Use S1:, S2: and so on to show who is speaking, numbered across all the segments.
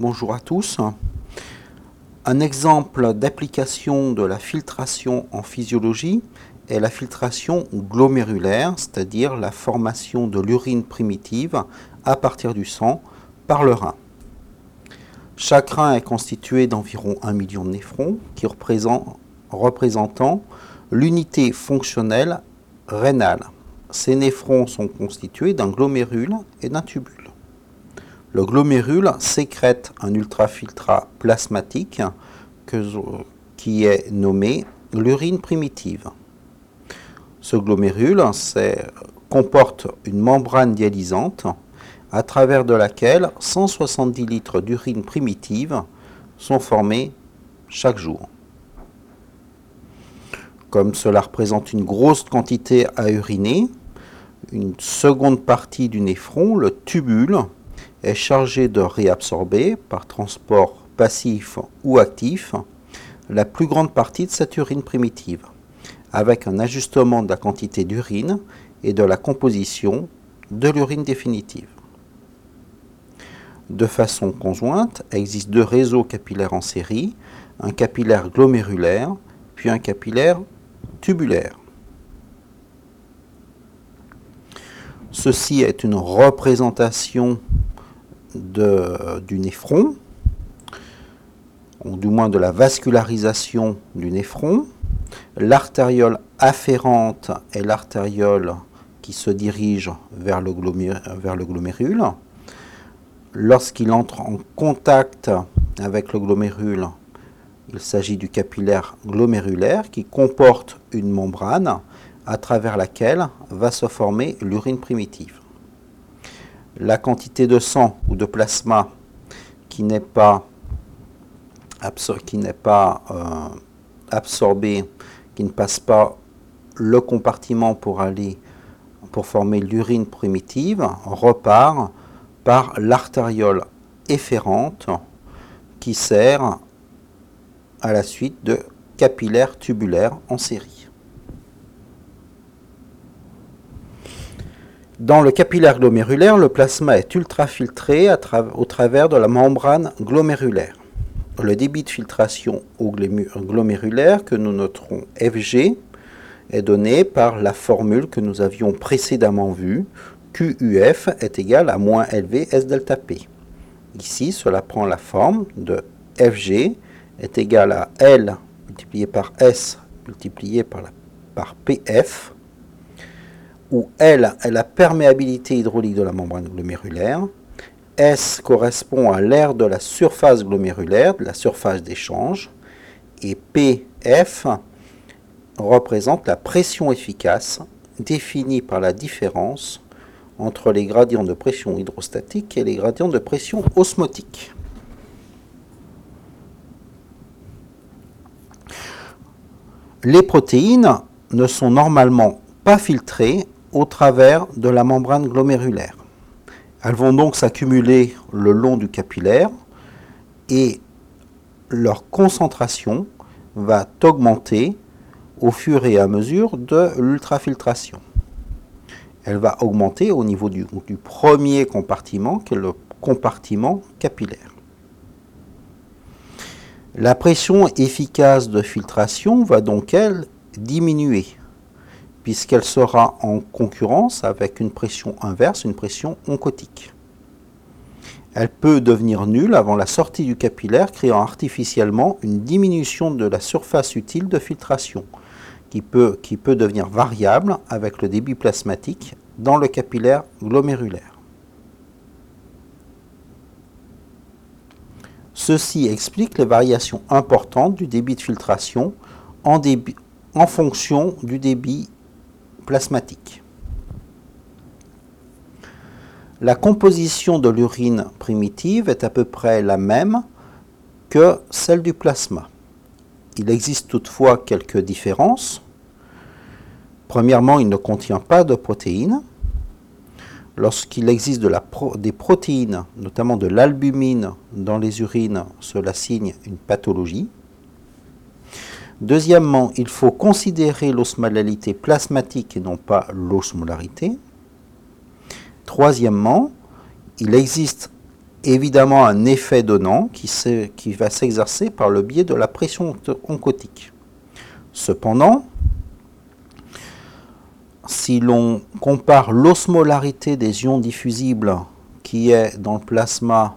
S1: Bonjour à tous. Un exemple d'application de la filtration en physiologie est la filtration glomérulaire, c'est-à-dire la formation de l'urine primitive à partir du sang par le rein. Chaque rein est constitué d'environ 1 million de néphrons qui représentent, l'unité fonctionnelle rénale. Ces néphrons sont constitués d'un glomérule et d'un tubule. Le glomérule sécrète un ultrafiltrat plasmatique qui est nommé l'urine primitive. Ce glomérule comporte une membrane dialysante à travers de laquelle 170 litres d'urine primitive sont formés chaque jour. Comme cela représente une grosse quantité à uriner, une seconde partie du néphron, le tubule, est chargé de réabsorber par transport passif ou actif la plus grande partie de cette urine primitive, avec un ajustement de la quantité d'urine et de la composition de l'urine définitive. De façon conjointe, existent deux réseaux capillaires en série, un capillaire glomérulaire puis un capillaire tubulaire. Ceci est une représentation du néphron, ou du moins de la vascularisation du néphron. L'artériole afférente est l'artériole qui se dirige vers le, vers le glomérule. Lorsqu'il entre en contact avec le glomérule, il s'agit du capillaire glomérulaire qui comporte une membrane à travers laquelle va se former l'urine primitive la quantité de sang ou de plasma qui n'est pas, qui euh, absorbée, qui ne passe pas le compartiment pour aller pour former l'urine primitive, repart par l'artériole efférente qui sert à la suite de capillaires tubulaires en série. Dans le capillaire glomérulaire, le plasma est ultrafiltré au travers de la membrane glomérulaire. Le débit de filtration au glomérulaire que nous noterons Fg est donné par la formule que nous avions précédemment vue, QUF est égal à moins LV S delta P. Ici, cela prend la forme de Fg est égal à L multiplié par S multiplié par, par PF où L est la perméabilité hydraulique de la membrane glomérulaire, S correspond à l'air de la surface glomérulaire, de la surface d'échange, et PF représente la pression efficace définie par la différence entre les gradients de pression hydrostatique et les gradients de pression osmotique. Les protéines ne sont normalement pas filtrées au travers de la membrane glomérulaire. Elles vont donc s'accumuler le long du capillaire et leur concentration va augmenter au fur et à mesure de l'ultrafiltration. Elle va augmenter au niveau du, premier compartiment, qui est le compartiment capillaire. La pression efficace de filtration va donc, elle, diminuer puisqu'elle sera en concurrence avec une pression inverse, une pression oncotique. Elle peut devenir nulle avant la sortie du capillaire, créant artificiellement une diminution de la surface utile de filtration, qui peut, qui peut devenir variable avec le débit plasmatique dans le capillaire glomérulaire. Ceci explique les variations importantes du débit de filtration en, en fonction du débit plasmatique. La composition de l'urine primitive est à peu près la même que celle du plasma. Il existe toutefois quelques différences. Premièrement, il ne contient pas de protéines. Lorsqu'il existe des protéines, notamment de l'albumine dans les urines, cela signe une pathologie. Deuxièmement, il faut considérer l'osmolalité plasmatique et non pas l'osmolarité. Troisièmement, il existe évidemment un effet donnant qui, va s'exercer par le biais de la pression oncotique. Cependant, si l'on compare l'osmolarité des ions diffusibles qui est dans le plasma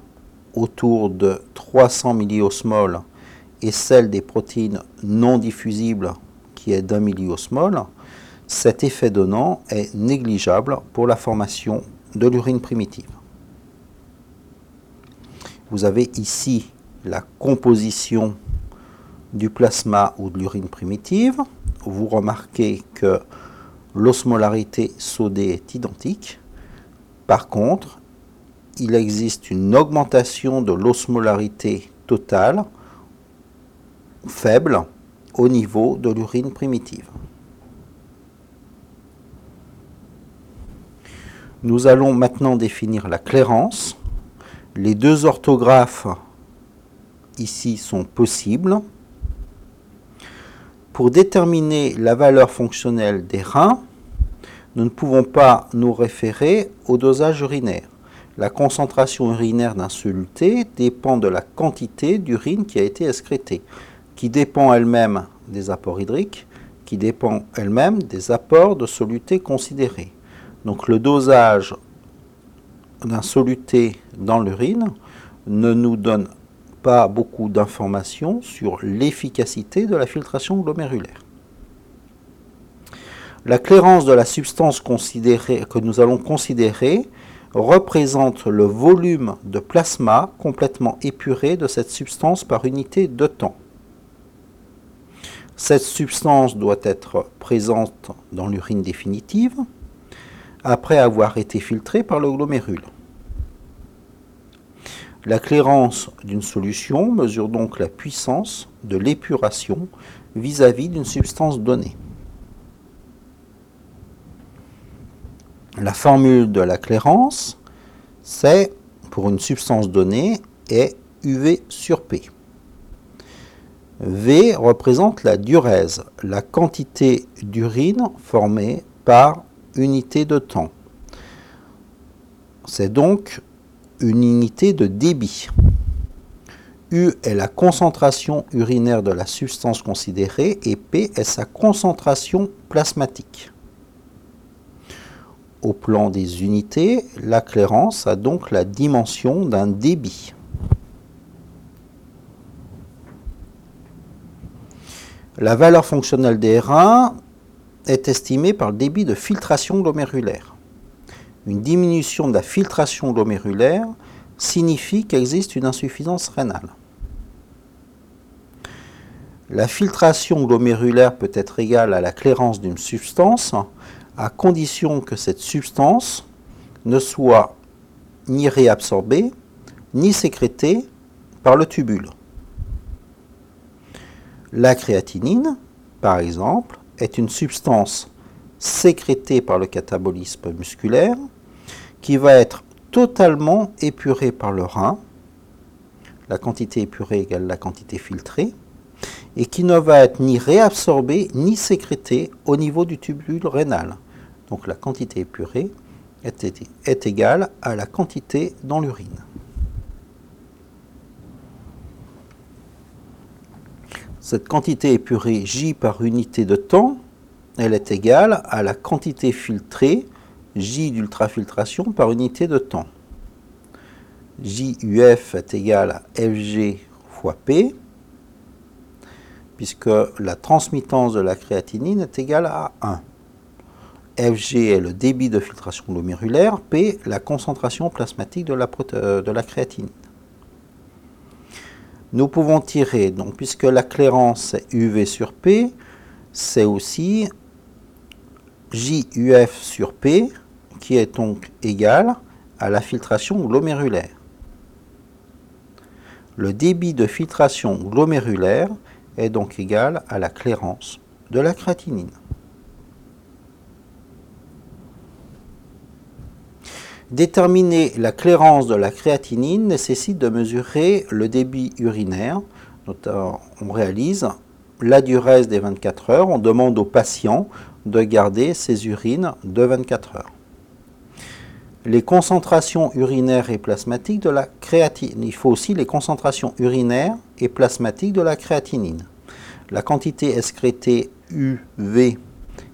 S1: autour de 300 milliosmoles et celle des protéines non diffusibles qui est d'un milliosmol, cet effet donnant est négligeable pour la formation de l'urine primitive. Vous avez ici la composition du plasma ou de l'urine primitive. Vous remarquez que l'osmolarité sodée est identique. Par contre, il existe une augmentation de l'osmolarité totale faible au niveau de l'urine primitive. Nous allons maintenant définir la clairance. Les deux orthographes ici sont possibles. Pour déterminer la valeur fonctionnelle des reins, nous ne pouvons pas nous référer au dosage urinaire. La concentration urinaire d'un soluté dépend de la quantité d'urine qui a été excrétée, qui dépend elle-même des apports hydriques, qui dépend elle-même des apports de soluté considérés. Donc le dosage d'un soluté dans l'urine ne nous donne pas beaucoup d'informations sur l'efficacité de la filtration glomérulaire. La clairance de la substance que nous allons considérer représente le volume de plasma complètement épuré de cette substance par unité de temps. Cette substance doit être présente dans l'urine définitive après avoir été filtrée par le glomérule. La clairance d'une solution mesure donc la puissance de l'épuration vis-à-vis d'une substance donnée. La formule de la clairance, c'est pour une substance donnée est UV sur P. V représente la diurèse, la quantité d'urine formée par unité de temps. C'est donc une unité de débit. U est la concentration urinaire de la substance considérée et P est sa concentration plasmatique. Au plan des unités, la clairance a donc la dimension d'un débit. La valeur fonctionnelle des reins est estimée par le débit de filtration glomérulaire. Une diminution de la filtration glomérulaire signifie qu'existe une insuffisance rénale. La filtration glomérulaire peut être égale à la clairance d'une substance à condition que cette substance ne soit ni réabsorbée, ni sécrétée par le tubule. La créatinine, par exemple, est une substance sécrétée par le catabolisme musculaire qui va être totalement épurée par le rein, la quantité épurée égale la quantité filtrée, et qui ne va être ni réabsorbée ni sécrétée au niveau du tubule rénal. Donc la quantité épurée est, égale à la quantité dans l'urine. Cette quantité épurée J par unité de temps, elle est égale à la quantité filtrée J d'ultrafiltration par unité de temps. JUF est égal à FG fois P, puisque la transmittance de la créatinine est égale à 1. Fg est le débit de filtration glomérulaire, P la concentration plasmatique de la, euh, de la créatinine. Nous pouvons tirer, donc puisque la clairance UV sur P, c'est aussi JUF sur P qui est donc égal à la filtration glomérulaire. Le débit de filtration glomérulaire est donc égal à la clairance de la créatinine. Déterminer la clairance de la créatinine nécessite de mesurer le débit urinaire. On réalise la durée des 24 heures. On demande au patient de garder ses urines de 24 heures. les concentrations urinaires et plasmatiques de la créatinine. Il faut aussi les concentrations urinaires et plasmatiques de la créatinine. La quantité excrétée UV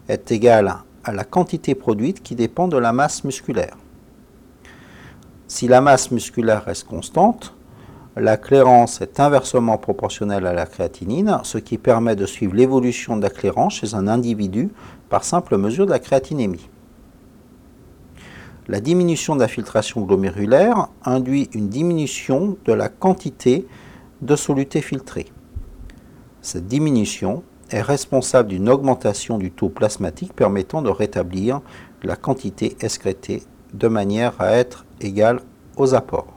S1: est égale à la quantité produite qui dépend de la masse musculaire. Si la masse musculaire reste constante, la clairance est inversement proportionnelle à la créatinine, ce qui permet de suivre l'évolution de la clairance chez un individu par simple mesure de la créatinémie. La diminution de la filtration glomérulaire induit une diminution de la quantité de soluté filtrée. Cette diminution est responsable d'une augmentation du taux plasmatique permettant de rétablir la quantité excrétée de manière à être égale aux apports.